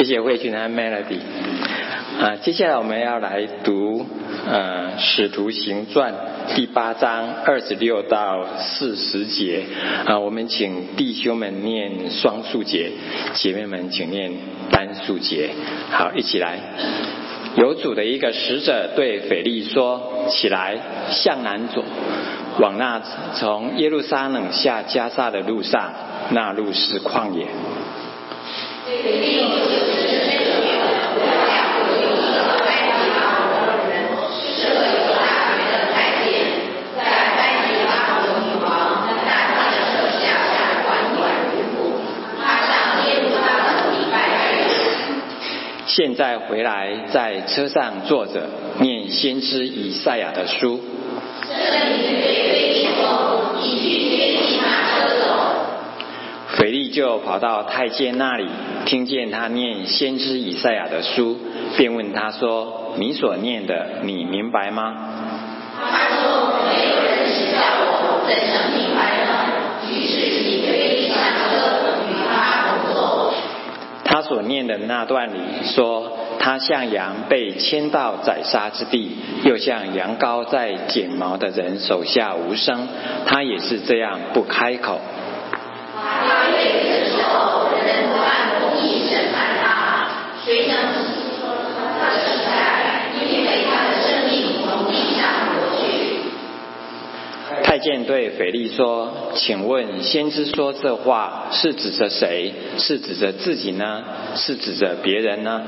谢谢慧君和 Melody。啊，接下来我们要来读呃《使徒行传》第八章二十六到四十节。啊，我们请弟兄们念双数节，姐妹们请念单数节。好，一起来。有主的一个使者对腓力说：“起来，向南走，往那从耶路撒冷下加沙的路上，那路是旷野。”现在回来，在车上坐着，念先知以赛亚的书。腓力就跑到太监那里，听见他念先知以赛亚的书，便问他说：“你所念的，你明白吗？”他说：“没有人指教我，怎能明白呢？”于是起飞立上车，与他同坐。他所念的那段里说：“他像羊被牵到宰杀之地，又像羊羔在剪毛的人手下无声。他也是这样不开口。”去。太监对腓力说：“请问先知说这话是指着谁？是指着自己呢？是指着别人呢？”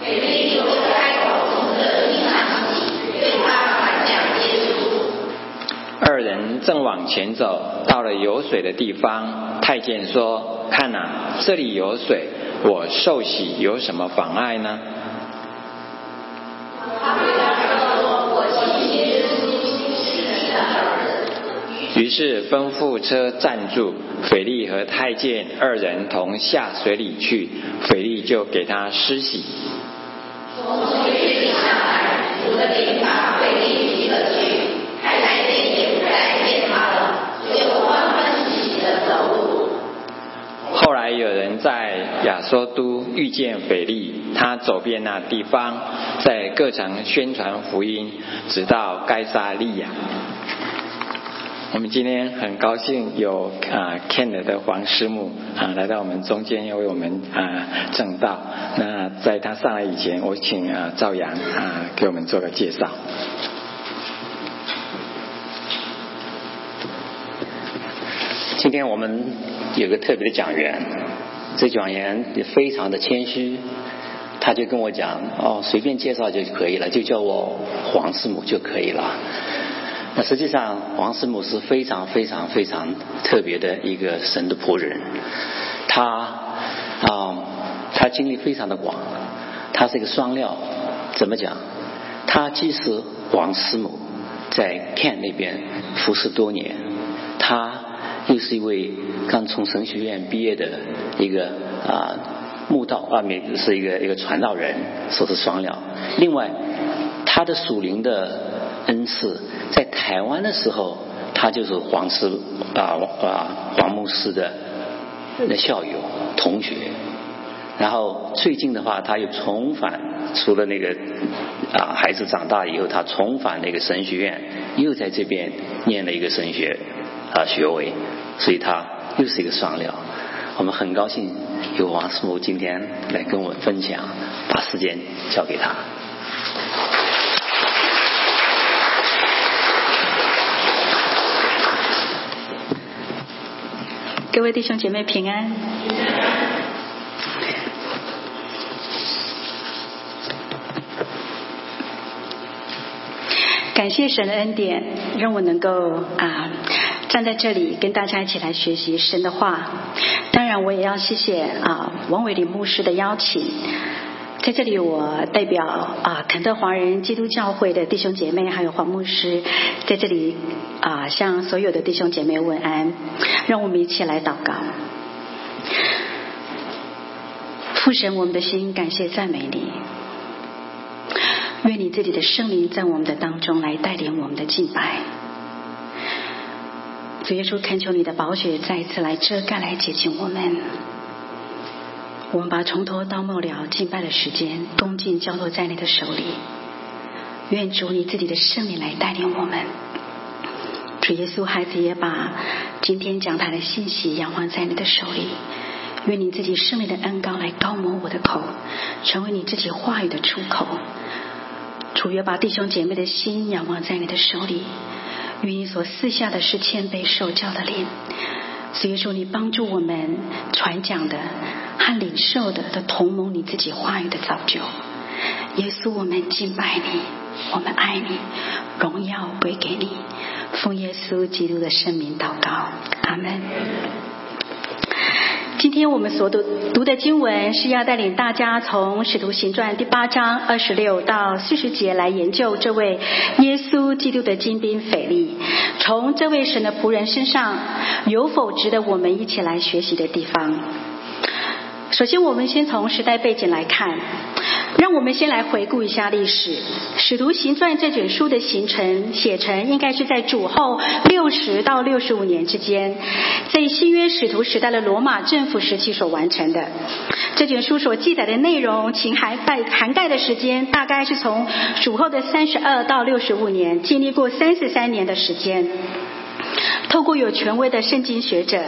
腓力就开口从这地上起，对他传讲耶稣。二人正往前走，到了有水的地方，太监说：“看哪，这里有水，我受洗有什么妨碍呢于是吩咐车站住，斐利和太监二人同下水里去，斐利就给他施洗。从水里上来，主的灵把腓力提了去，太太监也不再见他了，就欢欢喜喜的走路。后来有人在亚索都遇见斐利，他走遍那地方，在各城宣传福音，直到该撒利亚。我们今天很高兴有啊 Ken 的黄师母啊来到我们中间，要为我们啊正道。那在他上来以前，我请啊赵阳啊给我们做个介绍。今天我们有个特别的讲员，这讲员也非常的谦虚，他就跟我讲哦，随便介绍就可以了，就叫我黄师母就可以了。那实际上，王师母是非常非常非常特别的一个神的仆人，他啊、他经历非常的广，他是一个双料，怎么讲？他既是王师母，在 Ken 那边服侍多年，他又是一位刚从神学院毕业的一个啊、墓道啊，没是一个一个传道人，说是双料。另外，他的属灵的恩赐，在台湾的时候，他就是黄师啊啊黄牧师的那校友同学。然后最近的话，他又重返，除了那个啊孩子长大以后，他重返那个神学院，又在这边念了一个神学啊学位，所以他又是一个双料。我们很高兴有王师母今天来跟我们分享，把时间交给他。各位弟兄姐妹平安。感谢神的恩典，让我能够啊站在这里跟大家一起来学习神的话。当然，我也要谢谢啊王伟林牧师的邀请。在这里，我代表啊肯特华人基督教会的弟兄姐妹，还有黄牧师，在这里啊向所有的弟兄姐妹问安。让我们一起来祷告。父神，我们的心感谢赞美你，愿你自己的圣灵在我们的当中来带领我们的敬拜。主耶稣，恳求你的宝血再一次来遮盖、来洁净我们。我们把从头到末了敬拜的时间，恭敬交托在你的手里。愿主你自己的圣灵来带领我们。主耶稣，孩子也把今天讲台的信息仰望在你的手里。愿你自己圣灵的恩膏来高抹我的口，成为你自己话语的出口。主也把弟兄姐妹的心仰望在你的手里。愿你所赐下的是谦卑受教的灵。所以说，你帮助我们传讲的和领受的，都同盟你自己话语的造就。耶稣，我们敬拜你，我们爱你，荣耀归给你。奉耶稣基督的圣名祷告，阿门。今天我们所读读的经文是要带领大家从《使徒行传》第八章二十六到四十节来研究这位耶稣基督的精兵腓力，从这位神的仆人身上有否值得我们一起来学习的地方？首先，我们先从时代背景来看。让我们先来回顾一下历史，《使徒行传》这卷书的形成写成，应该是在主后六十到六十五年之间，在新约使徒时代的罗马政府时期所完成的。这卷书所记载的内容，情涵盖涵盖的时间，大概是从主后的三十二到六十五年，经历过三十三年的时间。透过有权威的圣经学者、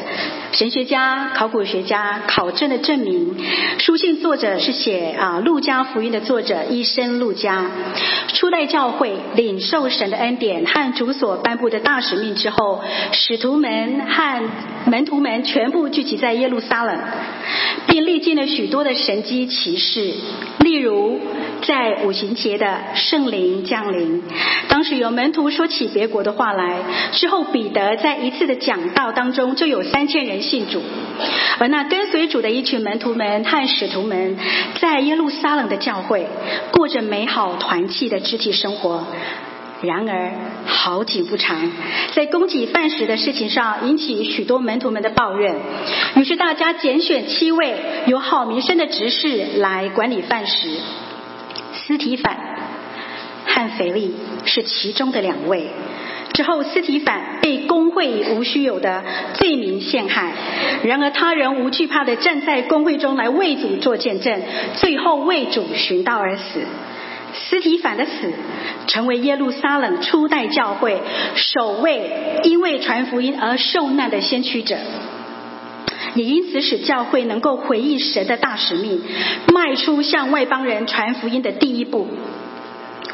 神学家、考古学家考证的证明，书信作者是写啊《路加福音》的作者医生路加。初代教会领受神的恩典和主所颁布的大使命之后，使徒们和门徒们全部聚集在耶路撒冷，并历经了许多的神机骑士，例如在五行节的圣灵降临。当时有门徒说起别国的话来，之后彼得在一次的讲道当中就有三千人信主，而那跟随主的一群门徒们和使徒们，在耶路撒冷的教会过着美好团契的肢体生活。然而好景不长，在供给饭食的事情上引起许多门徒们的抱怨，于是大家拣选七位有好名声的执事来管理饭食。斯提反和腓力是其中的两位。之后，斯提凡被工会无须有的罪名陷害，然而他仍无惧怕的站在工会中来为主做见证，最后为主寻道而死。斯提凡的死，成为耶路撒冷初代教会首位因为传福音而受难的先驱者，也因此使教会能够回应神的大使命，迈出向外邦人传福音的第一步。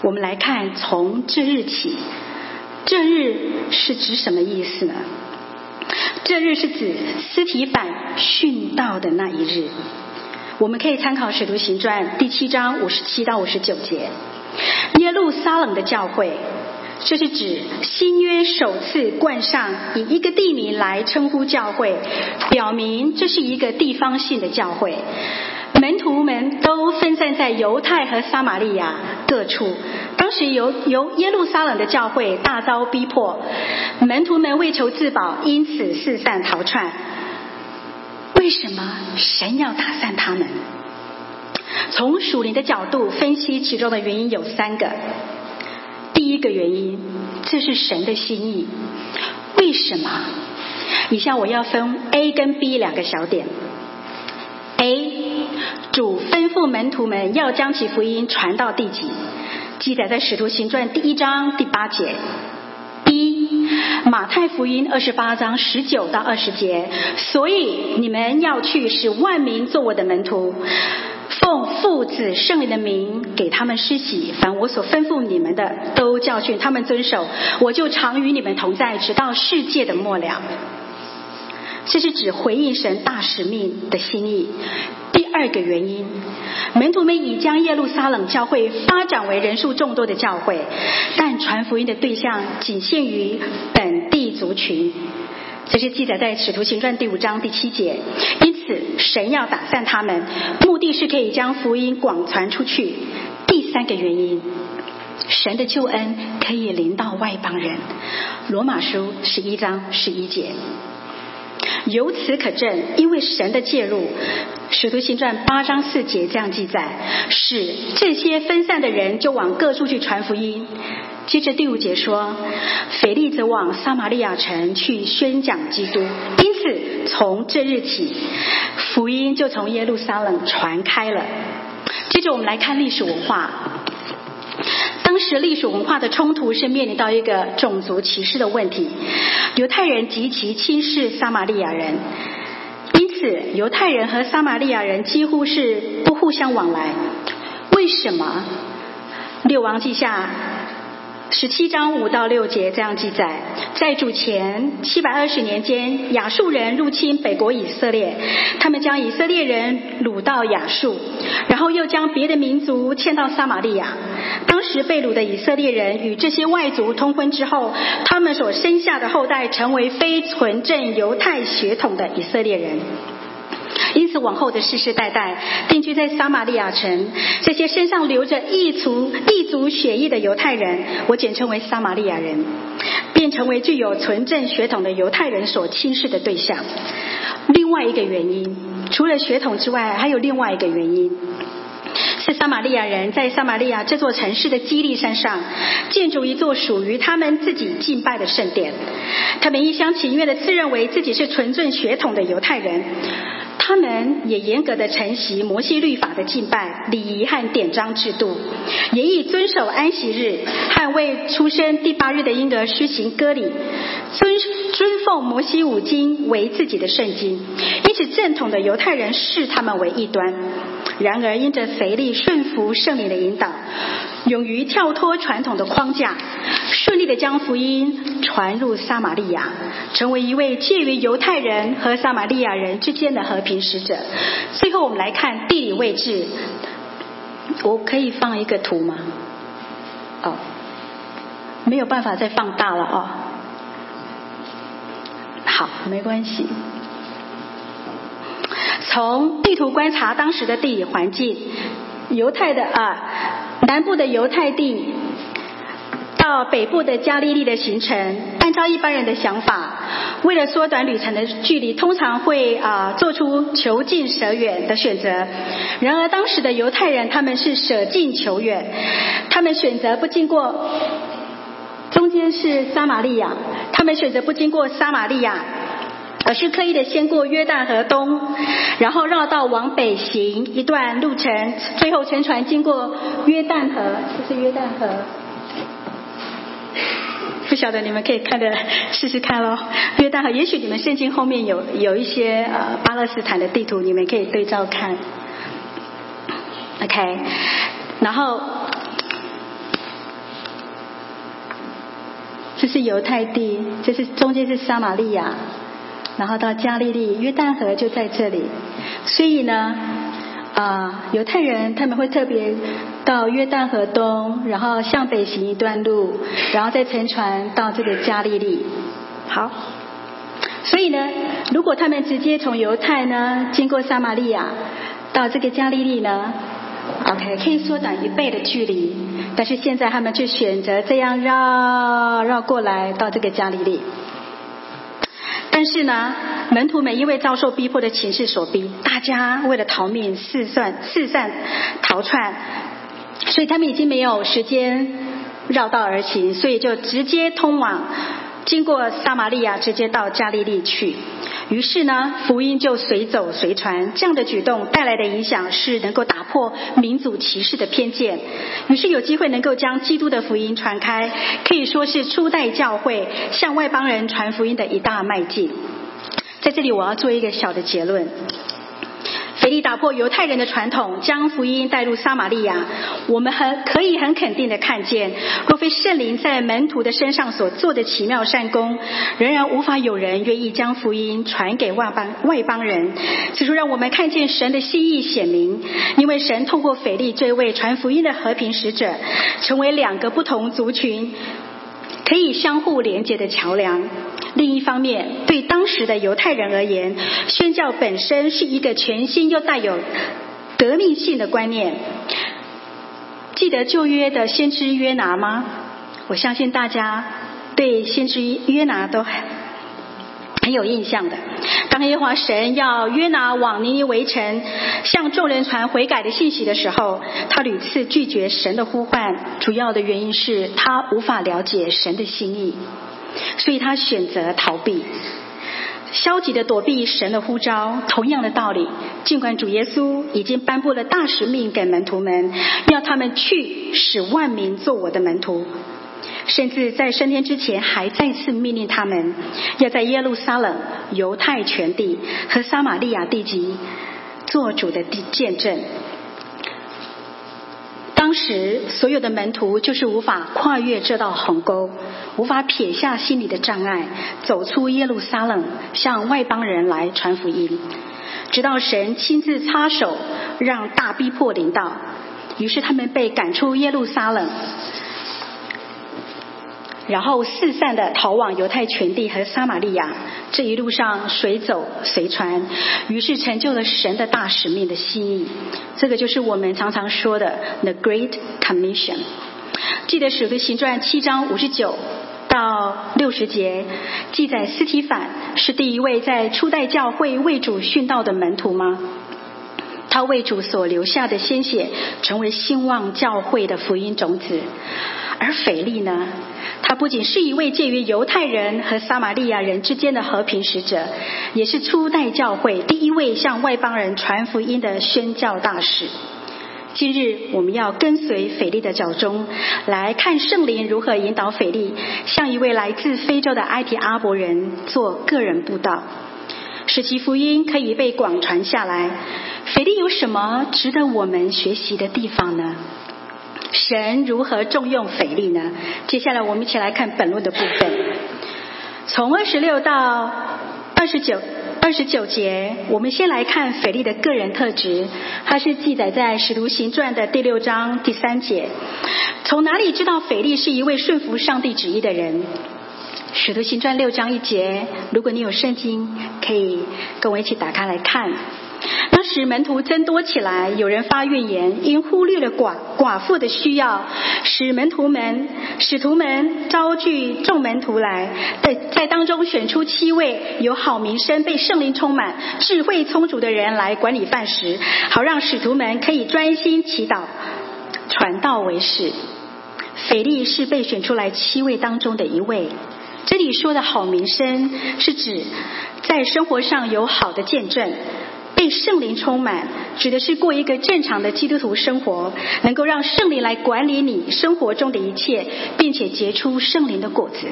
我们来看，从这日起。这日是指什么意思呢？这日是指斯提凡殉道的那一日。我们可以参考《使徒行传》第七章五十七到五十九节。耶路撒冷的教会，这是指新约首次冠上以一个地名来称呼教会，表明这是一个地方性的教会。门徒们都分散在犹太和撒玛利亚各处。当时由由耶路撒冷的教会大遭逼迫，门徒们为求自保，因此四散逃窜。为什么神要打散他们？从属灵的角度分析，其中的原因有三个。一个原因，这是神的心意。为什么？以下我要分 A 跟 B 两个小点。A 主吩咐门徒们要将其福音传到地极，记载在《使徒行传》第一章第八节。B 马太福音二十八章十九到二十节，所以你们要去，使万民做我的门徒，奉父子圣灵的名给他们施洗，凡我所吩咐你们的，都教训他们遵守，我就常与你们同在，直到世界的末了。这是指回应神大使命的心意。第二个原因，门徒们已将耶路撒冷教会发展为人数众多的教会，但传福音的对象仅限于本地族群。这是记载在《使徒行传》第五章第七节。因此，神要打散他们，目的是可以将福音广传出去。第三个原因，神的救恩可以临到外邦人。罗马书十一章十一节。由此可证，因为神的介入，《使徒行传》八章四节这样记载，使这些分散的人就往各处去传福音。接着第五节说，腓力则往撒玛利亚城去宣讲基督，因此从这日起，福音就从耶路撒冷传开了。接着我们来看历史文化。当时历史文化的冲突是面临到一个种族歧视的问题，犹太人极其轻视撒玛利亚人，因此犹太人和撒玛利亚人几乎是不互相往来。为什么？六王记下。十七章五到六节这样记载：在主前七百二十年间，亚述人入侵北国以色列，他们将以色列人掳到亚述，然后又将别的民族迁到撒玛利亚。当时被掳的以色列人与这些外族通婚之后，他们所生下的后代成为非纯正犹太血统的以色列人。因此，往后的世世代代定居在撒玛利亚城，这些身上流着异族异族血液的犹太人，我简称为撒玛利亚人，便成为具有纯正血统的犹太人所轻视的对象。另外一个原因，除了血统之外，还有另外一个原因，是撒玛利亚人在撒玛利亚这座城市的基利山上建筑一座属于他们自己敬拜的圣殿，他们一厢情愿的自认为自己是纯正血统的犹太人。他们也严格的承袭摩西律法的敬拜礼仪和典章制度，也以遵守安息日和为出生第八日的婴儿施行割礼，尊尊奉摩西五经为自己的圣经。因此，正统的犹太人视他们为异端。然而，因着腓力顺服圣灵的引导，勇于跳脱传统的框架，顺利的将福音传入撒玛利亚，成为一位介于犹太人和撒玛利亚人之间的和平使者。最后，我们来看地理位置。我可以放一个图吗？哦，没有办法再放大了哦。好，没关系。从地图观察当时的地理环境，犹太的啊南部的犹太地到北部的加利利的行程，按照一般人的想法，为了缩短旅程的距离，通常会啊做出求近舍远的选择。然而当时的犹太人他们是舍近求远，他们选择不经过中间是撒玛利亚，他们选择不经过撒玛利亚。而是刻意的先过约旦河东，然后绕道往北行一段路程，最后乘船经过约旦河，这是约旦河。不晓得你们可以看的试试看喽，约旦河。也许你们圣经后面有有一些呃巴勒斯坦的地图，你们可以对照看。OK，然后这是犹太地，这是中间是撒玛利亚。然后到加利利，约旦河就在这里，所以呢，啊，犹太人他们会特别到约旦河东，然后向北行一段路，然后再乘船到这个加利利。好，所以呢，如果他们直接从犹太呢经过撒玛利亚到这个加利利呢，OK，可以缩短一倍的距离，但是现在他们却选择这样绕绕过来到这个加利利。但是呢，门徒们因为遭受逼迫的情势所逼，大家为了逃命四散四散逃窜，所以他们已经没有时间绕道而行，所以就直接通往。经过撒玛利亚，直接到加利利去。于是呢，福音就随走随传。这样的举动带来的影响是能够打破民族歧视的偏见。于是有机会能够将基督的福音传开，可以说是初代教会向外邦人传福音的一大迈进。在这里，我要做一个小的结论。腓力打破犹太人的传统，将福音带入撒玛利亚。我们很可以很肯定的看见，若非圣灵在门徒的身上所做的奇妙善功，仍然无法有人愿意将福音传给外邦外邦人。此处让我们看见神的心意显明，因为神透过腓力这位传福音的和平使者，成为两个不同族群可以相互连接的桥梁。另一方面，对当时的犹太人而言，宣教本身是一个全新又带有革命性的观念。记得旧约的先知约拿吗？我相信大家对先知约拿都很很有印象的。当耶和华神要约拿往尼尼围城向众人传悔改的信息的时候，他屡次拒绝神的呼唤，主要的原因是他无法了解神的心意，所以他选择逃避。消极的躲避神的呼召，同样的道理。尽管主耶稣已经颁布了大使命给门徒们，要他们去使万民做我的门徒，甚至在升天之前还再次命令他们，要在耶路撒冷、犹太全地和撒玛利亚地级做主的见证。当时所有的门徒就是无法跨越这道鸿沟，无法撇下心里的障碍，走出耶路撒冷，向外邦人来传福音。直到神亲自插手，让大逼迫临到，于是他们被赶出耶路撒冷。然后四散的逃往犹太全地和撒玛利亚，这一路上随走随传，于是成就了神的大使命的心意。这个就是我们常常说的 The Great Commission。记得《使徒行传》七章五十九到六十节，记载斯提凡是第一位在初代教会为主殉道的门徒吗？他为主所留下的鲜血，成为兴旺教会的福音种子。而腓力呢？他不仅是一位介于犹太人和撒玛利亚人之间的和平使者，也是初代教会第一位向外邦人传福音的宣教大使。今日我们要跟随腓力的脚中，来看圣灵如何引导腓力，向一位来自非洲的埃及阿伯人做个人布道，使其福音可以被广传下来。腓力有什么值得我们学习的地方呢？神如何重用腓力呢？接下来我们一起来看本论的部分，从二十六到二十九二十九节，我们先来看腓力的个人特质，它是记载在《使徒行传》的第六章第三节。从哪里知道腓力是一位顺服上帝旨意的人？《使徒行传》六章一节，如果你有圣经，可以跟我一起打开来看。当时门徒增多起来，有人发怨言，因忽略了寡寡妇的需要，使门徒们使徒们招聚众门徒来，在在当中选出七位有好名声、被圣灵充满、智慧充足的人来管理饭食，好让使徒们可以专心祈祷、传道为事。腓力是被选出来七位当中的一位。这里说的好名声，是指在生活上有好的见证。被圣灵充满，指的是过一个正常的基督徒生活，能够让圣灵来管理你生活中的一切，并且结出圣灵的果子。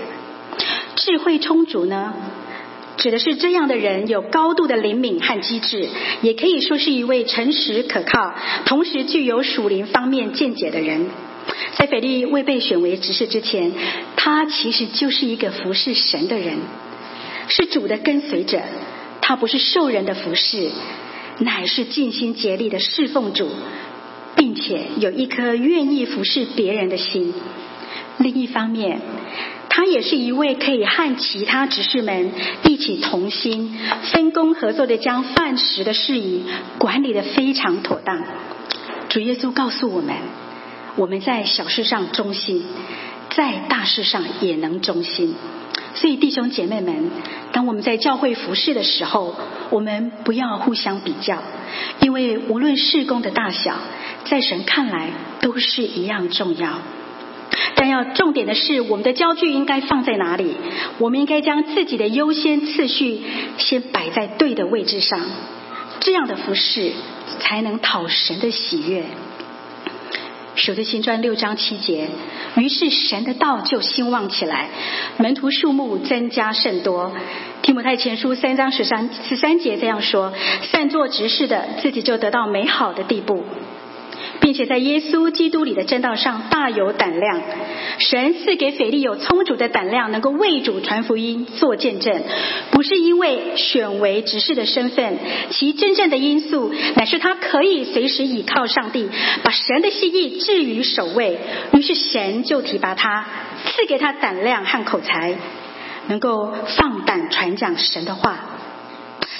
智慧充足呢，指的是这样的人有高度的灵敏和机智，也可以说是一位诚实可靠，同时具有属灵方面见解的人。在斐利未被选为执事之前，他其实就是一个服侍神的人，是主的跟随者。他不是受人的服侍，乃是尽心竭力的侍奉主，并且有一颗愿意服侍别人的心。另一方面，他也是一位可以和其他执事们一起同心、分工合作的将饭食的事宜管理的非常妥当。主耶稣告诉我们：我们在小事上忠心，在大事上也能忠心。所以，弟兄姐妹们，当我们在教会服侍的时候，我们不要互相比较，因为无论事工的大小，在神看来都是一样重要。但要重点的是，我们的焦距应该放在哪里？我们应该将自己的优先次序先摆在对的位置上，这样的服侍才能讨神的喜悦。守的新传六章七节，于是神的道就兴旺起来，门徒数目增加甚多。提摩太前书三章十三十三节这样说：善做执事的，自己就得到美好的地步。并且在耶稣基督里的正道上大有胆量。神赐给腓力有充足的胆量，能够为主传福音、做见证，不是因为选为执事的身份，其真正的因素乃是他可以随时倚靠上帝，把神的心意置于首位。于是神就提拔他，赐给他胆量和口才，能够放胆传讲神的话。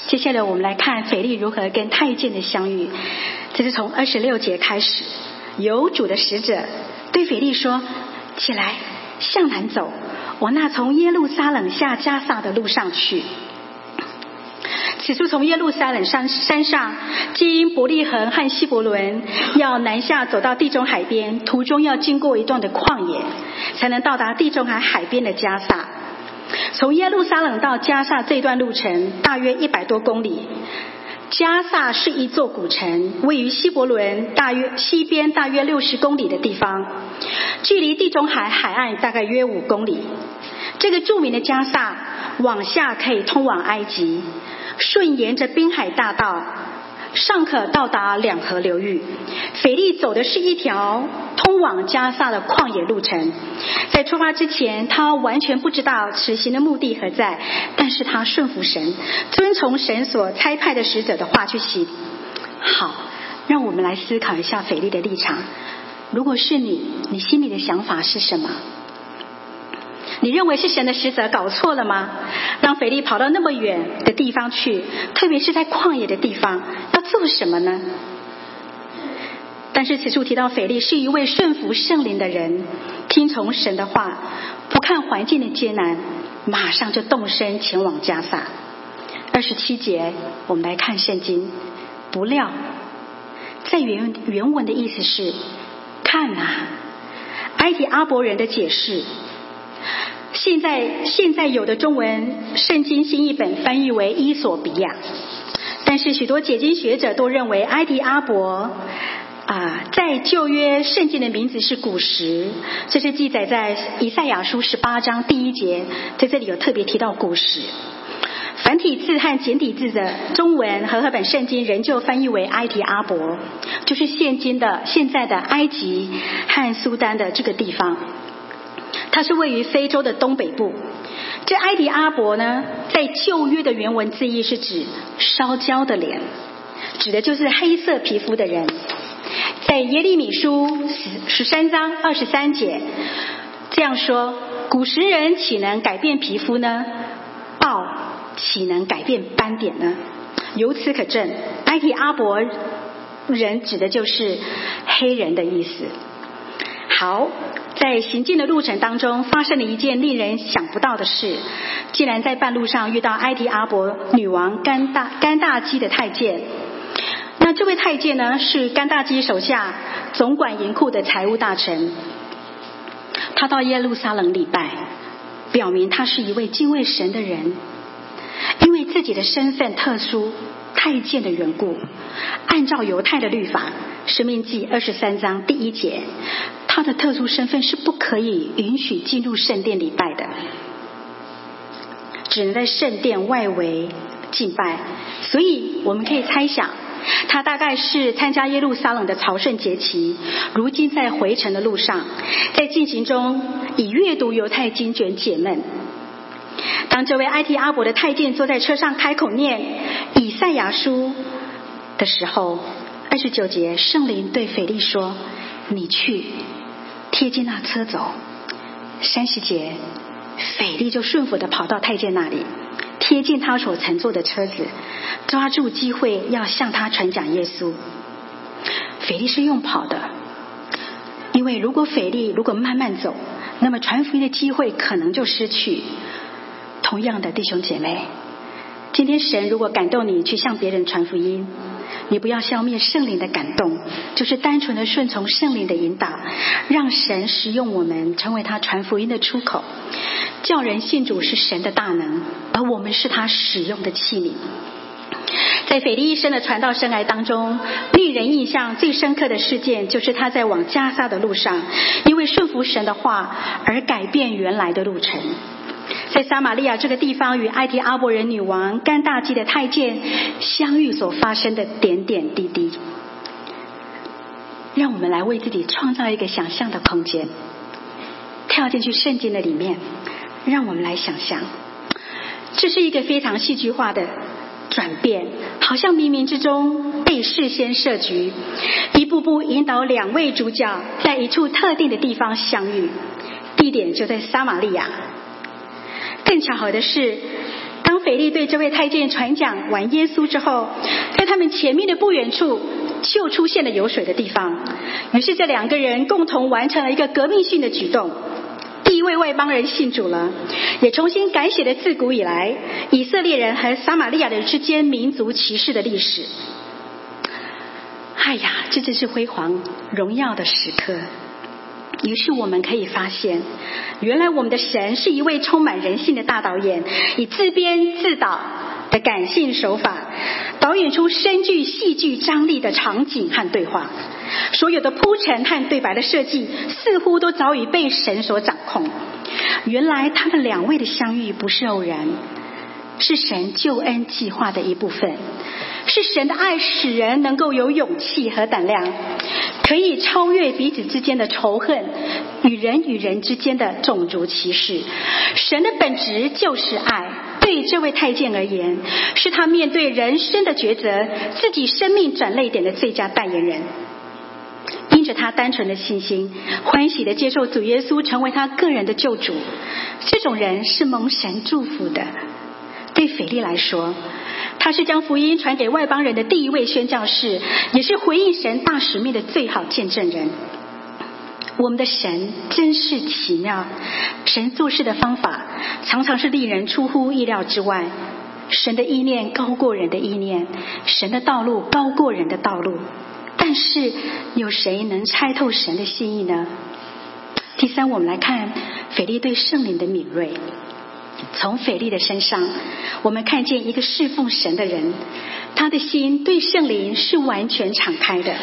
接下来我们来看腓力如何跟太监的相遇。这是从二十六节开始，有主的使者对腓力说：“起来，向南走，往那从耶路撒冷下加萨的路上去。”此处从耶路撒冷山山上经伯利恒和希伯伦，要南下走到地中海边，途中要经过一段的旷野，才能到达地中海海边的加萨。从耶路撒冷到加萨这段路程大约一百多公里。加萨是一座古城，位于希伯伦大约西边大约六十公里的地方，距离地中海海岸大概约五公里。这个著名的加萨往下可以通往埃及，顺沿着滨海大道。尚可到达两河流域。腓力走的是一条通往加萨的旷野路程。在出发之前，他完全不知道此行的目的何在，但是他顺服神，遵从神所差派的使者的话去行。好，让我们来思考一下腓力的立场。如果是你，你心里的想法是什么？你认为是神的使者搞错了吗？让腓力跑到那么远的地方去，特别是在旷野的地方，要做什么呢？但是此处提到腓力是一位顺服圣灵的人，听从神的话，不看环境的艰难，马上就动身前往加萨。二十七节，我们来看圣经。不料，在原原文的意思是：看啊，埃及阿伯人的解释。现在现在有的中文圣经新译本翻译为伊索比亚，但是许多解经学者都认为埃迪阿伯啊，在旧约圣经的名字是古时，这是记载在以赛亚书十八章第一节，在这里有特别提到古时。繁体字和简体字的中文和合本圣经仍旧翻译为埃迪阿伯，就是现今的现在的埃及和苏丹的这个地方。它是位于非洲的东北部。这埃迪阿伯呢，在旧约的原文字义是指烧焦的脸，指的就是黑色皮肤的人。在耶利米书十十三章二十三节这样说：古时人岂能改变皮肤呢？豹岂能改变斑点呢？由此可证，埃迪阿伯人指的就是黑人的意思。好。在行进的路程当中，发生了一件令人想不到的事，竟然在半路上遇到埃迪阿伯女王甘大甘大基的太监。那这位太监呢，是甘大基手下总管银库的财务大臣。他到耶路撒冷礼拜，表明他是一位敬畏神的人。因为自己的身份特殊，太监的缘故，按照犹太的律法，《生命记》二十三章第一节。他的特殊身份是不可以允许进入圣殿礼拜的，只能在圣殿外围敬拜。所以我们可以猜想，他大概是参加耶路撒冷的朝圣节期，如今在回程的路上，在进行中以阅读犹太经卷解闷。当这位埃提阿伯的太监坐在车上开口念以赛亚书的时候，二十九节圣灵对腓力说：“你去。”贴近那车走，三十节，斐利就顺服的跑到太监那里，贴近他所乘坐的车子，抓住机会要向他传讲耶稣。斐利是用跑的，因为如果斐利如果慢慢走，那么传福音的机会可能就失去。同样的弟兄姐妹，今天神如果感动你去向别人传福音。你不要消灭圣灵的感动，就是单纯的顺从圣灵的引导，让神使用我们，成为他传福音的出口。叫人信主是神的大能，而我们是他使用的器皿。在斐利一生的传道生涯当中，令人印象最深刻的事件，就是他在往加沙的路上，因为顺服神的话而改变原来的路程。在撒玛利亚这个地方，与埃及阿伯人女王甘大基的太监相遇所发生的点点滴滴，让我们来为自己创造一个想象的空间，跳进去圣经的里面，让我们来想象，这是一个非常戏剧化的转变，好像冥冥之中被事先设局，一步步引导两位主角在一处特定的地方相遇，地点就在撒玛利亚。更巧合的是，当腓力对这位太监传讲完耶稣之后，在他们前面的不远处就出现了有水的地方。于是这两个人共同完成了一个革命性的举动。第一位外邦人信主了，也重新改写了自古以来以色列人和撒玛利亚人之间民族歧视的历史。哎呀，这真是辉煌荣耀的时刻。于是我们可以发现，原来我们的神是一位充满人性的大导演，以自编自导的感性手法，导演出深具戏剧张力的场景和对话。所有的铺陈和对白的设计，似乎都早已被神所掌控。原来他们两位的相遇不是偶然，是神救恩计划的一部分。是神的爱使人能够有勇气和胆量，可以超越彼此之间的仇恨与人与人之间的种族歧视。神的本质就是爱。对这位太监而言，是他面对人生的抉择、自己生命转泪点的最佳代言人。因着他单纯的信心，欢喜的接受主耶稣成为他个人的救主，这种人是蒙神祝福的。对腓力来说。他是将福音传给外邦人的第一位宣教士，也是回应神大使命的最好见证人。我们的神真是奇妙，神做事的方法常常是令人出乎意料之外。神的意念高过人的意念，神的道路高过人的道路。但是有谁能猜透神的心意呢？第三，我们来看腓力对圣灵的敏锐。从腓力的身上，我们看见一个侍奉神的人，他的心对圣灵是完全敞开的，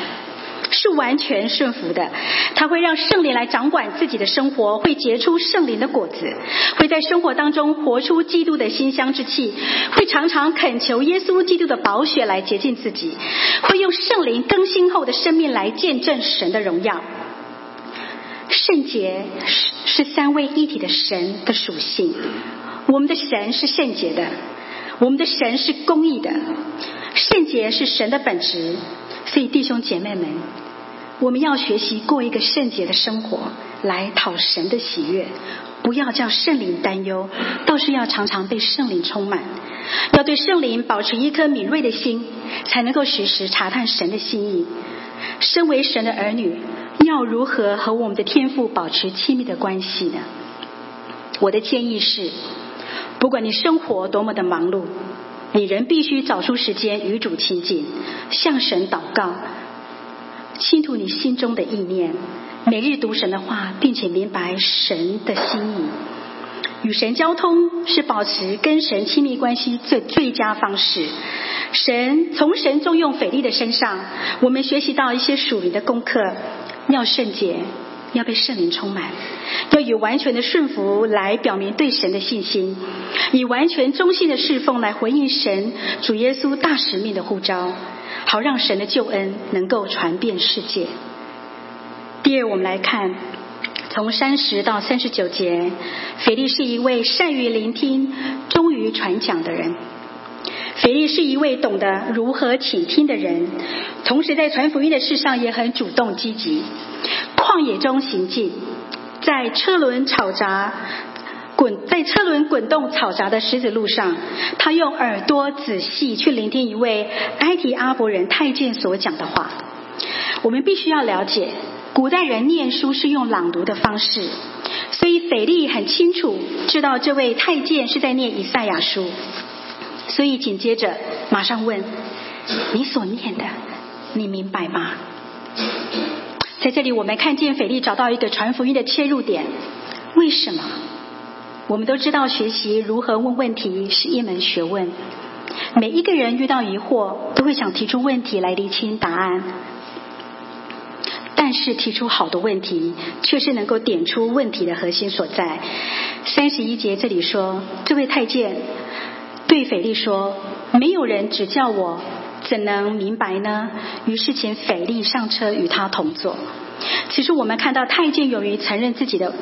是完全顺服的。他会让圣灵来掌管自己的生活，会结出圣灵的果子，会在生活当中活出基督的馨香之气，会常常恳求耶稣基督的宝血来洁净自己，会用圣灵更新后的生命来见证神的荣耀。圣洁是是三位一体的神的属性。我们的神是圣洁的，我们的神是公义的，圣洁是神的本质。所以弟兄姐妹们，我们要学习过一个圣洁的生活，来讨神的喜悦。不要叫圣灵担忧，倒是要常常被圣灵充满。要对圣灵保持一颗敏锐的心，才能够时时查探神的心意。身为神的儿女，要如何和我们的天父保持亲密的关系呢？我的建议是。不管你生活多么的忙碌，你仍必须找出时间与主亲近，向神祷告，倾吐你心中的意念，每日读神的话，并且明白神的心意。与神交通是保持跟神亲密关系最最佳方式。神从神重用腓力的身上，我们学习到一些属灵的功课，要圣洁。要被圣灵充满，要以完全的顺服来表明对神的信心，以完全忠心的侍奉来回应神主耶稣大使命的呼召，好让神的救恩能够传遍世界。第二，我们来看从三十到三十九节，腓力是一位善于聆听、忠于传讲的人。腓力是一位懂得如何倾听的人，同时在传福音的事上也很主动积极。旷野中行进，在车轮吵杂滚在车轮滚动吵杂的石子路上，他用耳朵仔细去聆听一位埃及阿伯人太监所讲的话。我们必须要了解，古代人念书是用朗读的方式，所以腓力很清楚知道这位太监是在念以赛亚书。所以紧接着马上问：“你所念的，你明白吗？”在这里，我们看见腓力找到一个传福音的切入点。为什么？我们都知道，学习如何问问题是一门学问。每一个人遇到疑惑，都会想提出问题来厘清答案。但是提出好的问题，却是能够点出问题的核心所在。三十一节这里说，这位太监。对斐利说：“没有人指教我，怎能明白呢？”于是请斐利上车与他同坐。其实我们看到太监勇于承认自己的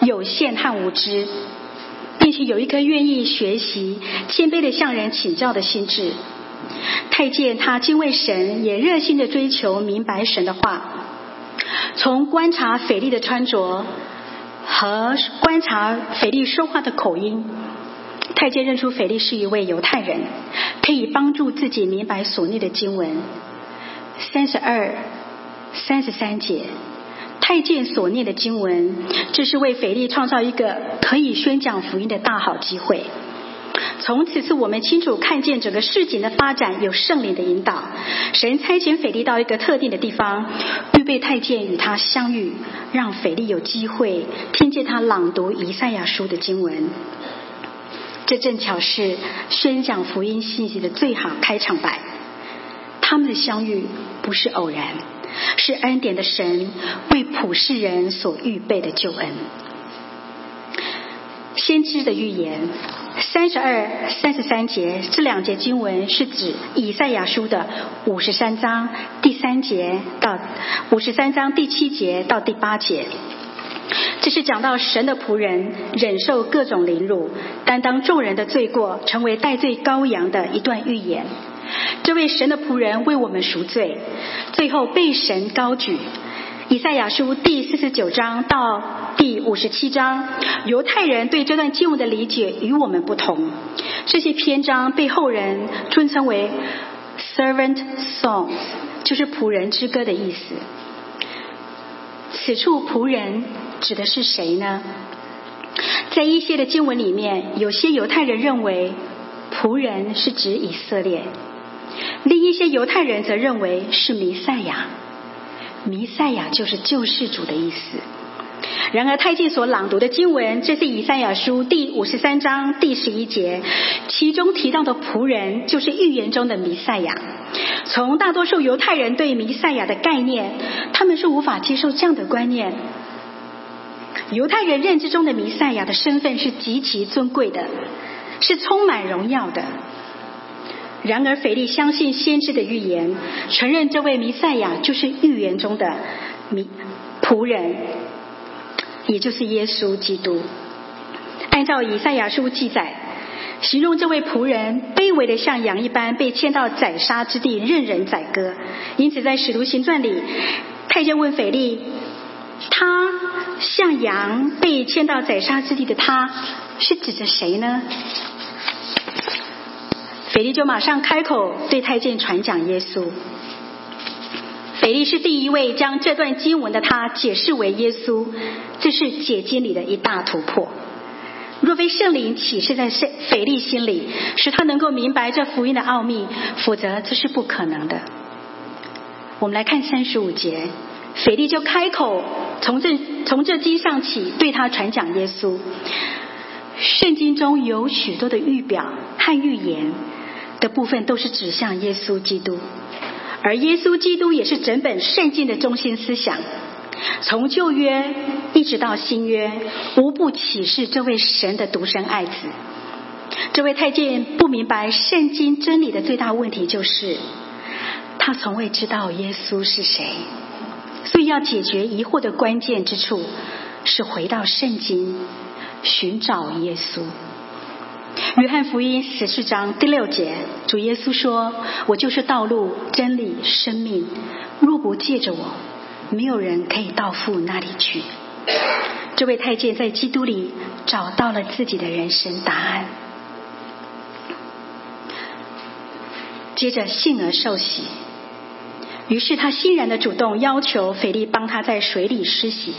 有限和无知，并且有一颗愿意学习、谦卑的向人请教的心智。太监他敬畏神，也热心的追求明白神的话。从观察斐利的穿着和观察斐利说话的口音。太监认出腓力是一位犹太人，可以帮助自己明白所念的经文。三十二、三十三节，太监所念的经文，这是为腓力创造一个可以宣讲福音的大好机会。从此次，我们清楚看见整个事情的发展有圣灵的引导。神差遣腓力到一个特定的地方，预备太监与他相遇，让腓力有机会听见他朗读以赛亚书的经文。这正巧是宣讲福音信息的最好开场白。他们的相遇不是偶然，是恩典的神为普世人所预备的救恩。先知的预言。三十二、三十三节这两节经文是指以赛亚书的五十三章第三节到五十三章第七节到第八节。这是讲到神的仆人忍受各种凌辱，担当众人的罪过，成为代罪羔羊的一段预言。这位神的仆人为我们赎罪，最后被神高举。以赛亚书第四十九章到第五十七章，犹太人对这段经文的理解与我们不同。这些篇章被后人尊称为 “servant songs”，就是仆人之歌的意思。此处仆人指的是谁呢？在一些的经文里面，有些犹太人认为仆人是指以色列，另一些犹太人则认为是弥赛亚。弥赛亚就是救世主的意思。然而，太监所朗读的经文，这是以赛亚书第五十三章第十一节，其中提到的仆人，就是预言中的弥赛亚。从大多数犹太人对弥赛亚的概念，他们是无法接受这样的观念。犹太人认知中的弥赛亚的身份是极其尊贵的，是充满荣耀的。然而，腓力相信先知的预言，承认这位弥赛亚就是预言中的弥仆人，也就是耶稣基督。按照以赛亚书记载，形容这位仆人卑微的像羊一般，被牵到宰杀之地，任人宰割。因此，在使徒行传里，太监问腓力：“他向羊被牵到宰杀之地的他，是指着谁呢？”腓力就马上开口对太监传讲耶稣。腓力是第一位将这段经文的他解释为耶稣，这是解经里的一大突破。若非圣灵启示在腓腓力心里，使他能够明白这福音的奥秘，否则这是不可能的。我们来看三十五节，腓力就开口从这从这经上起对他传讲耶稣。圣经中有许多的预表和预言。的部分都是指向耶稣基督，而耶稣基督也是整本圣经的中心思想。从旧约一直到新约，无不启示这位神的独生爱子。这位太监不明白圣经真理的最大问题，就是他从未知道耶稣是谁。要解决疑惑的关键之处，是回到圣经，寻找耶稣。约翰福音十四章第六节，主耶稣说：“我就是道路、真理、生命。若不借着我，没有人可以到父那里去。”这位太监在基督里找到了自己的人生答案。接着信而受洗，于是他欣然的主动要求腓力帮他在水里施洗。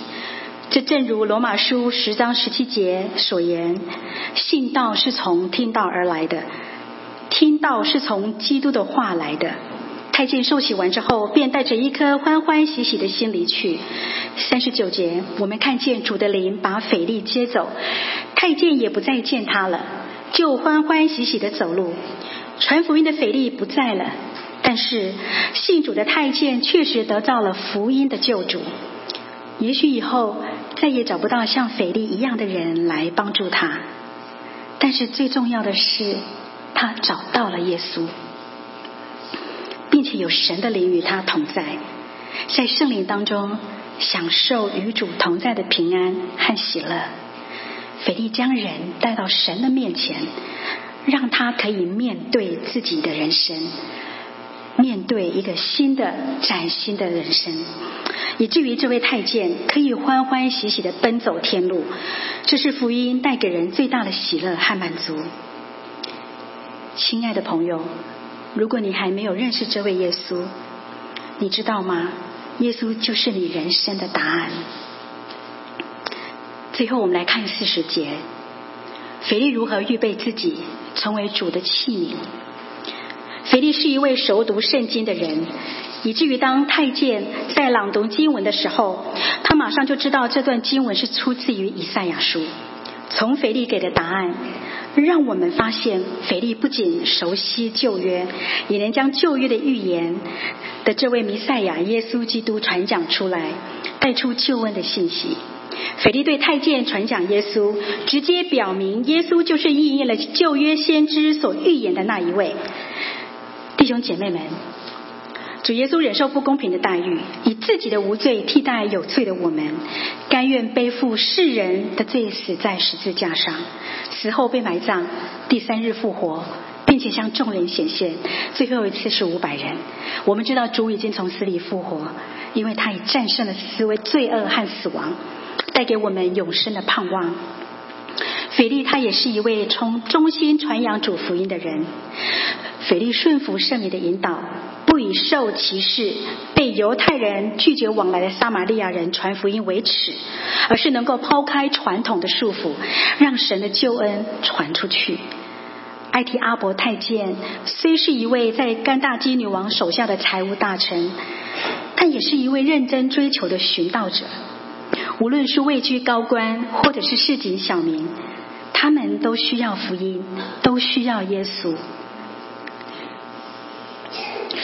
这正如罗马书十章十七节所言，信道是从听道而来的，听道是从基督的话来的。太监受洗完之后，便带着一颗欢欢喜喜的心离去。三十九节，我们看见主的灵把腓力接走，太监也不再见他了，就欢欢喜喜的走路。传福音的腓力不在了，但是信主的太监确实得到了福音的救主。也许以后。再也找不到像腓力一样的人来帮助他，但是最重要的是，他找到了耶稣，并且有神的灵与他同在，在圣灵当中享受与主同在的平安和喜乐。腓力将人带到神的面前，让他可以面对自己的人生。面对一个新的崭新的人生，以至于这位太监可以欢欢喜喜的奔走天路，这是福音带给人最大的喜乐和满足。亲爱的朋友，如果你还没有认识这位耶稣，你知道吗？耶稣就是你人生的答案。最后，我们来看四十节，腓力如何预备自己成为主的器皿。腓力是一位熟读圣经的人，以至于当太监在朗读经文的时候，他马上就知道这段经文是出自于以赛亚书。从腓力给的答案，让我们发现腓力不仅熟悉旧约，也能将旧约的预言的这位弥赛亚耶稣基督传讲出来，带出救恩的信息。腓力对太监传讲耶稣，直接表明耶稣就是应验了旧约先知所预言的那一位。弟兄姐妹们，主耶稣忍受不公平的待遇，以自己的无罪替代有罪的我们，甘愿背负世人的罪，死在十字架上，死后被埋葬，第三日复活，并且向众人显现。最后一次是五百人。我们知道主已经从死里复活，因为他已战胜了思维罪恶和死亡。带给我们永生的盼望。菲利他也是一位从中心传扬主福音的人。腓力顺服圣灵的引导，不以受歧视、被犹太人拒绝往来的撒玛利亚人传福音为耻，而是能够抛开传统的束缚，让神的救恩传出去。埃提阿伯太监虽是一位在甘大基女王手下的财务大臣，但也是一位认真追求的寻道者。无论是位居高官，或者是市井小民，他们都需要福音，都需要耶稣。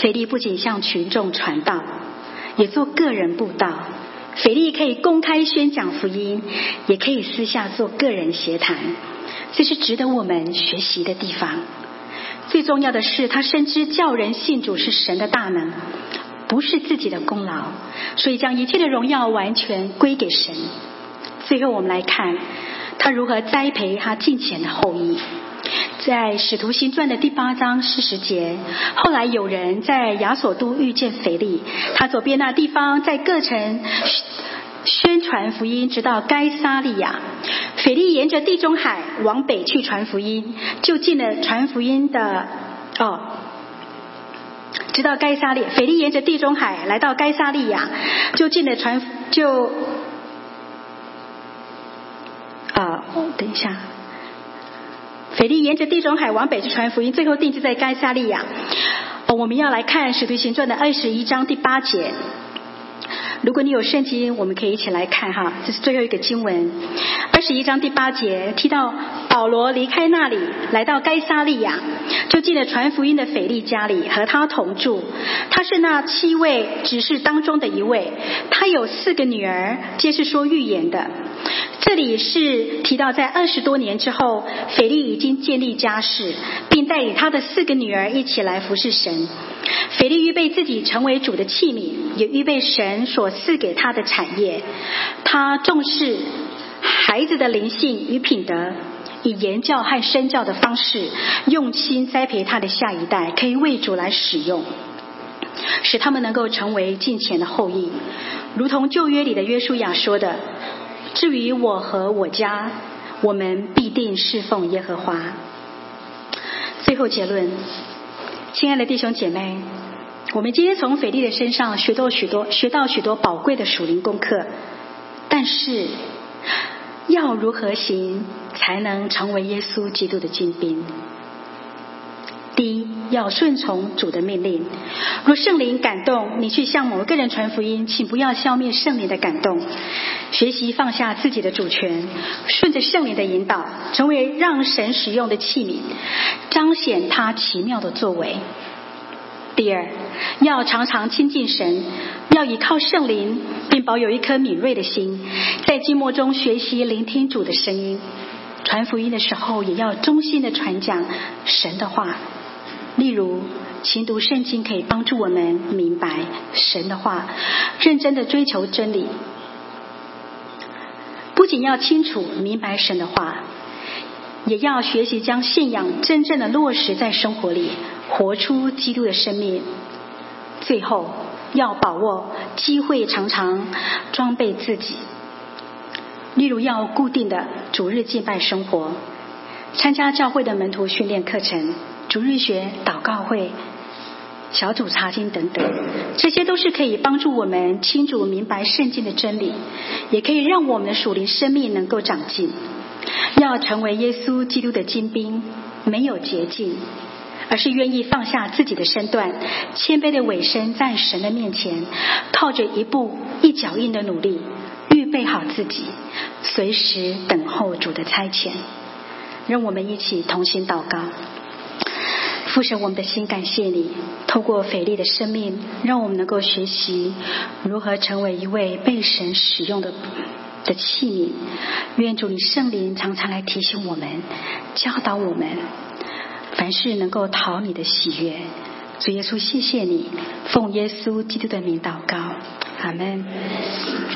腓力不仅向群众传道，也做个人布道。腓力可以公开宣讲福音，也可以私下做个人协谈，这是值得我们学习的地方。最重要的是，他深知叫人信主是神的大能。不是自己的功劳，所以将一切的荣耀完全归给神。最后，我们来看他如何栽培他近前的后裔。在《使徒行传》的第八章四十节，后来有人在亚索都遇见腓力，他左边那地方在各城宣传福音，直到该撒利亚。腓力沿着地中海往北去传福音，就进了传福音的哦。直到该沙利，腓力沿着地中海来到该沙利亚，就进了传，就啊，等一下，腓力沿着地中海往北去传福音，最后定居在该萨利亚。哦，我们要来看《使徒行传》的二十一章第八节。如果你有圣经，我们可以一起来看哈。这是最后一个经文，二十一章第八节提到保罗离开那里，来到该萨利亚，就进了传福音的腓力家里，和他同住。他是那七位执事当中的一位，他有四个女儿，皆是说预言的。这里是提到，在二十多年之后，腓力已经建立家室，并带领他的四个女儿一起来服侍神。腓力预备自己成为主的器皿，也预备神所赐给他的产业。他重视孩子的灵性与品德，以言教和身教的方式，用心栽培他的下一代，可以为主来使用，使他们能够成为近前的后裔，如同旧约里的约书亚说的。至于我和我家，我们必定侍奉耶和华。最后结论，亲爱的弟兄姐妹，我们今天从腓力的身上学到许多，学到许多宝贵的属灵功课。但是，要如何行才能成为耶稣基督的精兵？要顺从主的命令。若圣灵感动你去向某个人传福音，请不要消灭圣灵的感动。学习放下自己的主权，顺着圣灵的引导，成为让神使用的器皿，彰显他奇妙的作为。第二，要常常亲近神，要依靠圣灵，并保有一颗敏锐的心，在寂寞中学习聆听主的声音。传福音的时候，也要衷心的传讲神的话。例如，勤读圣经可以帮助我们明白神的话，认真的追求真理。不仅要清楚明白神的话，也要学习将信仰真正的落实在生活里，活出基督的生命。最后，要把握机会，常常装备自己。例如，要固定的主日敬拜生活，参加教会的门徒训练课程。主日学、祷告会，小组查经等等，这些都是可以帮助我们清楚明白圣经的真理，也可以让我们的属灵生命能够长进。要成为耶稣基督的精兵，没有捷径，而是愿意放下自己的身段，谦卑的委身在神的面前，靠着一步一脚印的努力，预备好自己，随时等候主的差遣。让我们一起同心祷告。父神，我们的心感谢你，透过腓力的生命，让我们能够学习如何成为一位被神使用的的器皿。愿主你圣灵常常来提醒我们，教导我们，凡事能够讨你的喜悦。主耶稣，谢谢你，奉耶稣基督的名祷告，阿门。